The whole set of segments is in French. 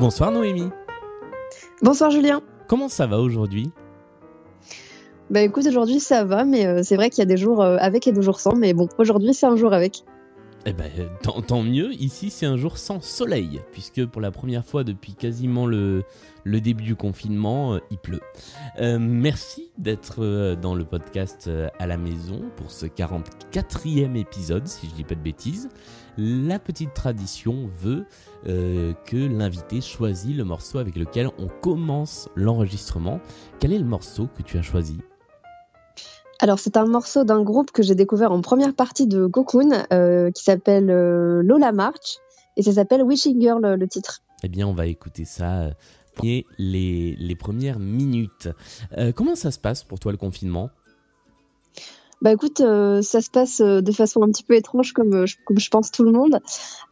Bonsoir Noémie. Bonsoir Julien. Comment ça va aujourd'hui? Bah écoute, aujourd'hui ça va, mais euh, c'est vrai qu'il y a des jours euh, avec et des jours sans, mais bon, aujourd'hui c'est un jour avec. Eh ben, tant, mieux, ici c'est un jour sans soleil, puisque pour la première fois depuis quasiment le, début du confinement, euh, il pleut. Euh, merci d'être euh, dans le podcast à la maison pour ce 44e épisode, si je dis pas de bêtises. La petite tradition veut que l'invité choisit le morceau avec lequel on commence l'enregistrement. Quel est le morceau que tu as choisi? Alors c'est un morceau d'un groupe que j'ai découvert en première partie de Cocoon, euh, qui s'appelle euh, Lola March, et ça s'appelle Wishing Girl le titre. Eh bien, on va écouter ça euh, les, les, les premières minutes. Comment ça se passe pour toi le confinement? Bah écoute, euh, ça se passe de façon un petit peu étrange comme, je- comme je pense tout le monde.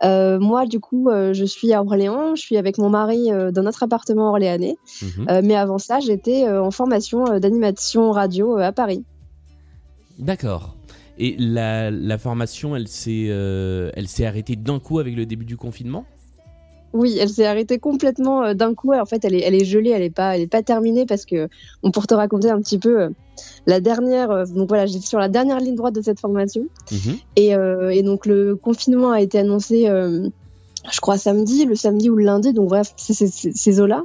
Euh, moi du coup, euh, je suis à Orléans, je suis avec mon mari dans notre appartement orléanais, Mhm. Mais avant ça j'étais en formation d'animation radio à Paris. D'accord. Et la, la formation, elle s'est euh, elle s'est arrêtée d'un coup avec le début du confinement? Oui, elle s'est arrêtée complètement euh, d'un coup. En fait, elle est, elle est gelée, elle est pas, elle est pas terminée parce que, on pour te raconter un petit peu euh, la dernière. euh, donc voilà, j'étais sur la dernière ligne droite de cette formation Mhm. et, et donc le confinement a été annoncé, je crois samedi, le samedi ou le lundi. Donc bref, c'est- ces eaux-là.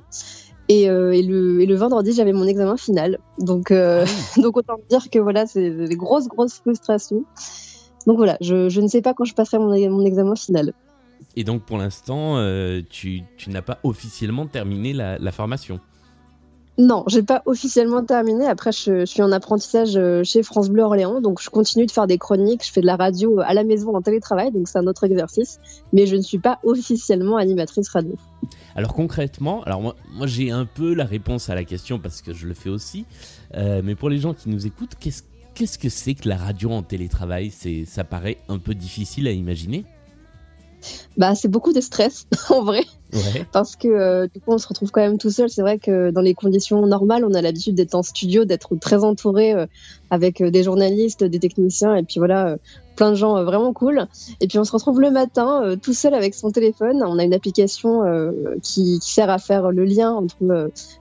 Et, euh, et, le, et le vendredi, j'avais mon examen final. Donc, euh, donc autant dire que voilà, c'est des grosses, grosses frustrations. Donc voilà, je, je ne sais pas quand je passerai mon, mon examen final. Et donc pour l'instant, euh, tu, tu n'as pas officiellement terminé la, la formation Non, j'ai pas officiellement terminé. Après, je, je suis en apprentissage euh, chez France Bleu Orléans, donc je continue de faire des chroniques. Je fais de la radio à la maison en télétravail, donc c'est un autre exercice. Mais je ne suis pas officiellement animatrice radio. Alors concrètement, alors moi, moi j'ai un peu la réponse à la question parce que je le fais aussi, Euh, mais pour les gens qui nous écoutent, qu'est-ce qu'est-ce que c'est que la radio en télétravail? C'est ça paraît un peu difficile à imaginer. Bah, c'est beaucoup de stress en vrai, Parce que euh, du coup, on se retrouve quand même tout seul. C'est vrai que dans les conditions normales, on a l'habitude d'être en studio, d'être très entouré euh, avec euh, des journalistes, des techniciens, et puis voilà, euh, plein de gens vraiment cool. Et puis on se retrouve le matin tout seul avec son téléphone. On a une application qui, sert à faire le lien entre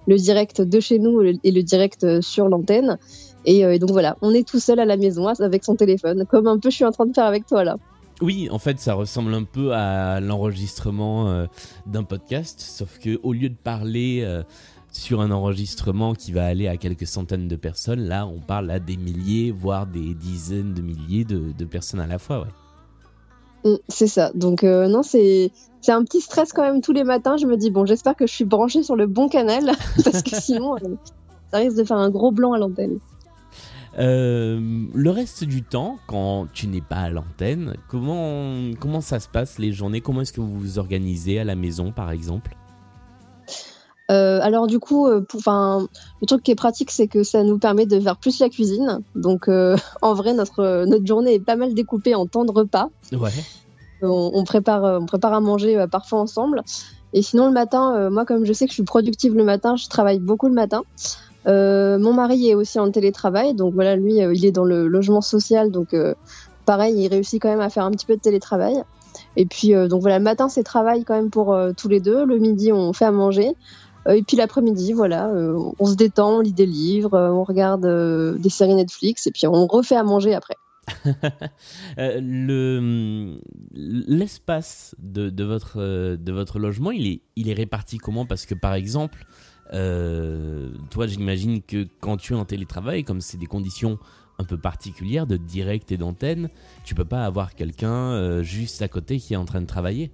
le direct de chez nous et le direct sur l'antenne. Et donc voilà, on est tout seul à la maison avec son téléphone, comme un peu je suis en train de faire avec toi là. Oui, en fait, ça ressemble un peu à l'enregistrement euh, d'un podcast, sauf que au lieu de parler euh, sur un enregistrement qui va aller à quelques centaines de personnes, là, on parle à des milliers, voire des dizaines de milliers de, personnes à la fois. Ouais. Mm, C'est ça. Donc euh, non, c'est c'est un petit stress quand même tous les matins. Je me dis bon, j'espère que je suis branchée sur le bon canal parce que sinon ça risque de faire un gros blanc à l'antenne. Euh, le reste du temps, quand tu n'es pas à l'antenne, comment comment ça se passe les journées? Comment est-ce que vous vous organisez à la maison, par exemple? Euh, alors du coup, euh, pour, le truc qui est pratique, c'est que ça nous permet de faire plus la cuisine. Donc euh, en vrai, notre notre journée est pas mal découpée en temps de repas. Ouais. on, on prépare, on prépare à manger parfois ensemble. Et sinon, le matin, moi, comme je sais que je suis productive le matin, je travaille beaucoup le matin. Euh, mon mari est aussi en télétravail, donc voilà, lui, euh, il est dans le logement social, donc euh, pareil, il réussit quand même à faire un petit peu de télétravail. Et puis, donc voilà, le matin, c'est travail quand même pour tous les deux. Le midi, on fait à manger. Et puis l'après-midi, voilà, on se détend, on lit des livres, on regarde des séries Netflix, et puis on refait à manger après. Le l'espace de, votre logement, il est réparti comment? Parce que par exemple, euh, toi, j'imagine que quand tu es en télétravail, comme c'est des conditions un peu particulières de direct et d'antenne, tu peux pas avoir quelqu'un euh, juste à côté qui est en train de travailler.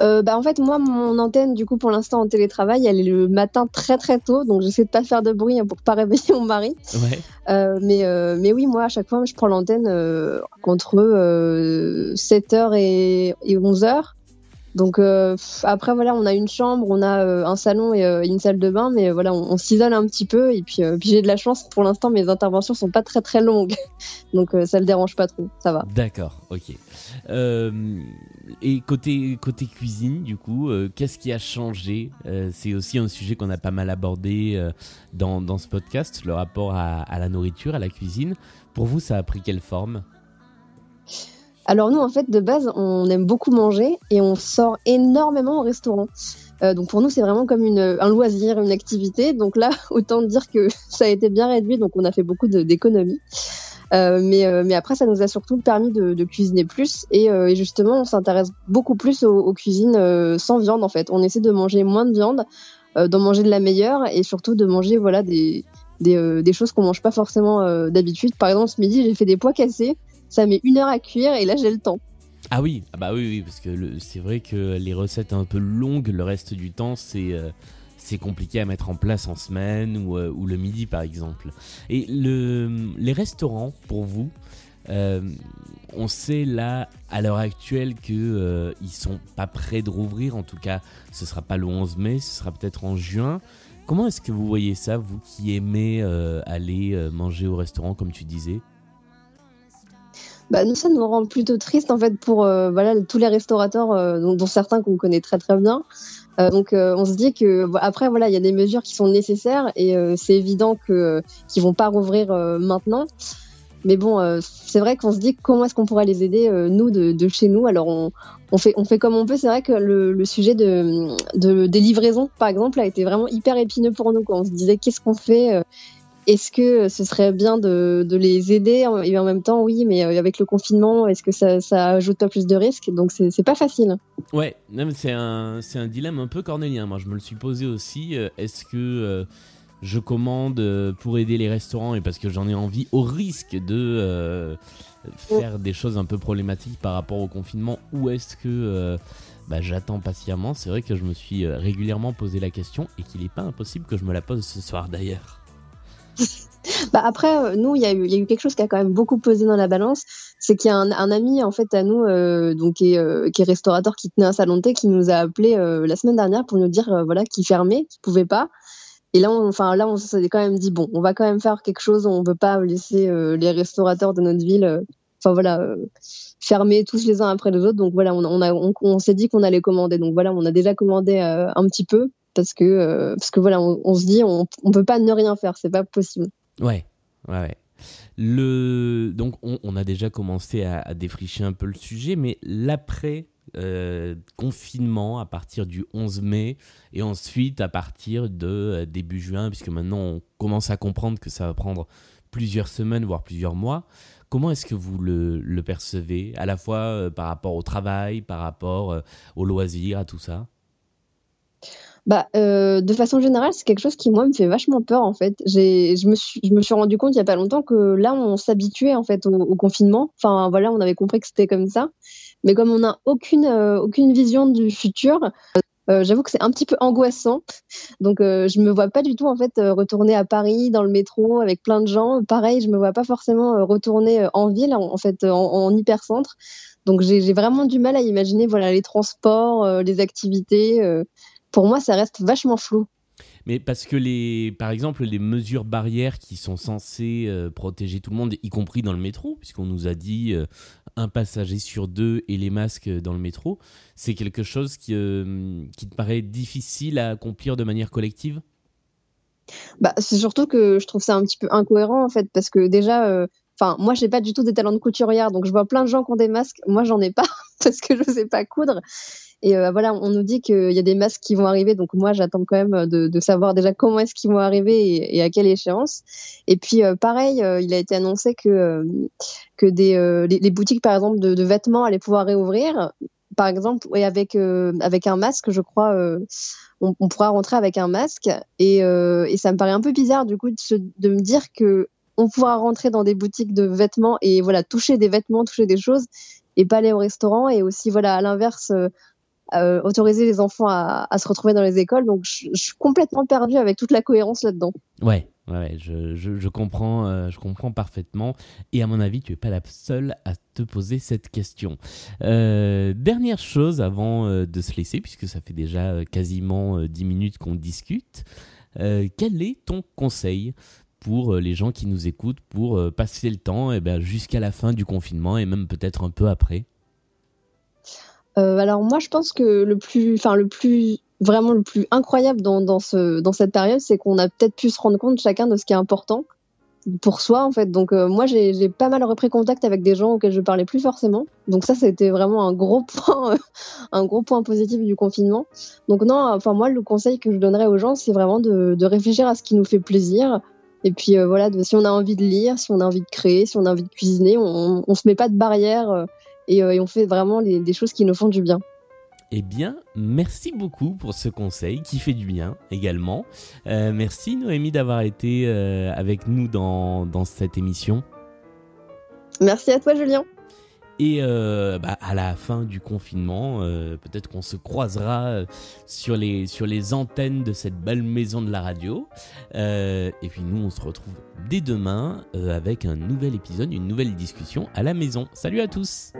Euh, bah en fait moi mon antenne du coup pour l'instant en télétravail elle est le matin très très tôt donc j'essaie de pas faire de bruit hein, pour pas réveiller mon mari Ouais. Euh, mais euh, mais oui moi à chaque fois je prends l'antenne entre euh, 7h et, et 11h donc euh, après voilà on a une chambre on a euh, un salon et euh, une salle de bain mais voilà on, s'isole un petit peu et puis, j'ai de la chance. Pour l'instant mes interventions sont pas très très longues. Donc ça le dérange pas trop. Ça va. D'accord, ok. Et côté, cuisine, du coup, qu'est-ce qui a changé? C'est aussi un sujet qu'on a pas mal abordé dans, ce podcast, le rapport à la nourriture, à la cuisine. Pour vous, ça a pris quelle forme? Alors nous, en fait, de base, on aime beaucoup manger et on sort énormément au restaurant. Euh, donc pour nous, c'est vraiment comme une, un loisir, une activité. Donc là, autant dire que ça a été bien réduit, donc on a fait beaucoup d'économies. Euh, mais, euh, mais après, ça nous a surtout permis de, de cuisiner plus et, euh, et, justement, on s'intéresse beaucoup plus aux, aux cuisines euh, sans viande en fait. On essaie de manger moins de viande, d'en manger de la meilleure et surtout de manger voilà des, des, des choses qu'on mange pas forcément d'habitude. Par exemple, ce midi, j'ai fait des pois cassés. Ça met une heure à cuire et là, j'ai le temps. Ah oui, ah bah oui, oui parce que c'est vrai que les recettes un peu longues, le reste du temps, c'est c'est compliqué à mettre en place en semaine ou, euh, le midi par exemple. Et le, les restaurants, pour vous, euh, on sait là à l'heure actuelle que euh, sont pas prêts de rouvrir. En tout cas, ce sera pas le 11 mai, ce sera peut-être en juin. Comment est-ce que vous voyez ça, vous qui aimez euh, aller euh, manger au restaurant, comme tu disais? Bah, nous, ça nous rend plutôt triste en fait pour euh, voilà tous les restaurateurs, euh, dont, certains qu'on connaît très très bien. Euh, donc on se dit que après voilà il y a des mesures qui sont nécessaires et c'est évident que qu'ils vont pas rouvrir maintenant. Mais bon, c'est vrai qu'on se dit comment est-ce qu'on pourrait les aider nous de, de, chez nous. Alors on, on, fait on fait comme on peut. C'est vrai que le, le sujet de, de, des livraisons par exemple a été vraiment hyper épineux pour nous. Quand on se disait qu'est-ce qu'on fait est-ce que ce serait bien de, de, les aider et en même temps, oui, mais euh, avec le confinement, est-ce que ça, ça ajoute pas plus de risques? Donc c'est pas facile. Ouais, c'est un, un dilemme un peu cornélien. Moi, je me le suis posé aussi. Euh, est-ce que euh, je commande pour aider les restaurants et parce que j'en ai envie, au risque de euh, faire des choses un peu problématiques par rapport au confinement, ou est-ce que bah, j'attends patiemment? C'est vrai que je me suis régulièrement posé la question et qu'il n'est pas impossible que je me la pose ce soir d'ailleurs. bah après, euh, nous, il y, a eu, quelque chose qui a quand même beaucoup pesé dans la balance. C'est qu'il y a un, ami, en fait, à nous, euh, donc, qui est, euh, qui est, restaurateur, qui tenait un salon de thé, qui nous a appelé la semaine dernière pour nous dire voilà, qu'il fermait, qu'il pouvait pas. Et là, on, enfin, là, on s'est quand même dit bon, on va quand même faire quelque chose. On veut pas laisser les restaurateurs de notre ville, enfin voilà, fermer tous les uns après les autres. Donc voilà, on, on s'est dit qu'on allait commander. Donc voilà, on a déjà commandé un petit peu parce que euh, parce que voilà, on, se dit on, on peut pas ne rien faire, c'est pas possible. Ouais, ouais, ouais. Le donc on, a déjà commencé à, défricher un peu le sujet, mais l'après euh, confinement à partir du 11 mai et ensuite à partir de euh, début juin, puisque maintenant on commence à comprendre que ça va prendre plusieurs semaines, voire plusieurs mois. Comment est-ce que vous le, percevez, à la fois par rapport au travail, par rapport aux loisirs, à tout ça? Bah, euh, de façon générale, c'est quelque chose qui moi me fait vachement peur en fait. Je me suis, je me suis rendu compte il y a pas longtemps que là on s'habituait en fait au, confinement. Enfin voilà, on avait compris que c'était comme ça, mais comme on n'a aucune euh, aucune vision du futur, euh, j'avoue que c'est un petit peu angoissant. Donc euh, je me vois pas du tout en fait retourner à Paris dans le métro avec plein de gens. Pareil, je me vois pas forcément retourner en ville en, fait en, en hypercentre. Donc j'ai vraiment du mal à imaginer voilà les transports, les activités pour moi, ça reste vachement flou. Mais parce que les, par exemple, les mesures barrières qui sont censées euh, protéger tout le monde, y compris dans le métro, puisqu'on nous a dit euh, un passager sur deux et les masques dans le métro, c'est quelque chose qui, euh, qui te paraît difficile à accomplir de manière collective? Bah, C'est surtout que je trouve ça un petit peu incohérent en fait, parce que déjà, enfin, moi, j'ai pas du tout des talents de couturière, donc je vois plein de gens qui ont des masques. Moi, j'en ai pas parce que je sais pas coudre. Et euh, voilà, on nous dit qu'il y a des masques qui vont arriver, donc moi j'attends quand même de, savoir déjà comment est-ce qu'ils vont arriver et, à quelle échéance. Et puis euh, pareil, euh, il a été annoncé que que des les, boutiques par exemple de, vêtements allaient pouvoir réouvrir, par exemple, et avec avec un masque, je crois, on, pourra rentrer avec un masque. Et, ça me paraît un peu bizarre du coup de, de me dire que on pourra rentrer dans des boutiques de vêtements et voilà toucher des vêtements, toucher des choses et pas aller au restaurant et aussi voilà à l'inverse euh, autoriser les enfants à, se retrouver dans les écoles. Donc, je, suis complètement perdue avec toute la cohérence là-dedans. Ouais, ouais, je, je, comprends, euh, je comprends parfaitement. Et à mon avis, tu es pas la seule à te poser cette question. Euh, dernière chose avant euh, de se laisser, puisque ça fait déjà euh, quasiment 10 minutes qu'on discute. quel est ton conseil pour les gens qui nous écoutent pour passer le temps eh ben, jusqu'à la fin du confinement et même peut-être un peu après euh, alors moi, je pense que le plus, enfin le plus, vraiment le plus incroyable dans, ce, dans cette période, c'est qu'on a peut-être pu se rendre compte chacun de ce qui est important. pour soi en fait. Donc moi j'ai pas mal repris contact avec des gens auxquels je parlais plus forcément. Donc ça c'était vraiment un gros point, un gros point positif du confinement. Donc non, enfin moi le conseil que je donnerais aux gens c'est vraiment de, réfléchir à ce qui nous fait plaisir. Et puis voilà, de, si on a envie de lire, si on a envie de créer, si on a envie de cuisiner, on, on se met pas de barrière et, et, on fait vraiment les, des choses qui nous font du bien. Eh bien, merci beaucoup pour ce conseil qui fait du bien également. Euh, merci Noémie d'avoir été euh, avec nous dans, dans, cette émission. Merci à toi Julien. Et euh, bah, à la fin du confinement, peut-être qu'on se croisera les, sur les antennes de cette belle maison de la radio. et puis nous, on se retrouve dès demain avec un nouvel épisode, une nouvelle discussion à la maison. Salut à tous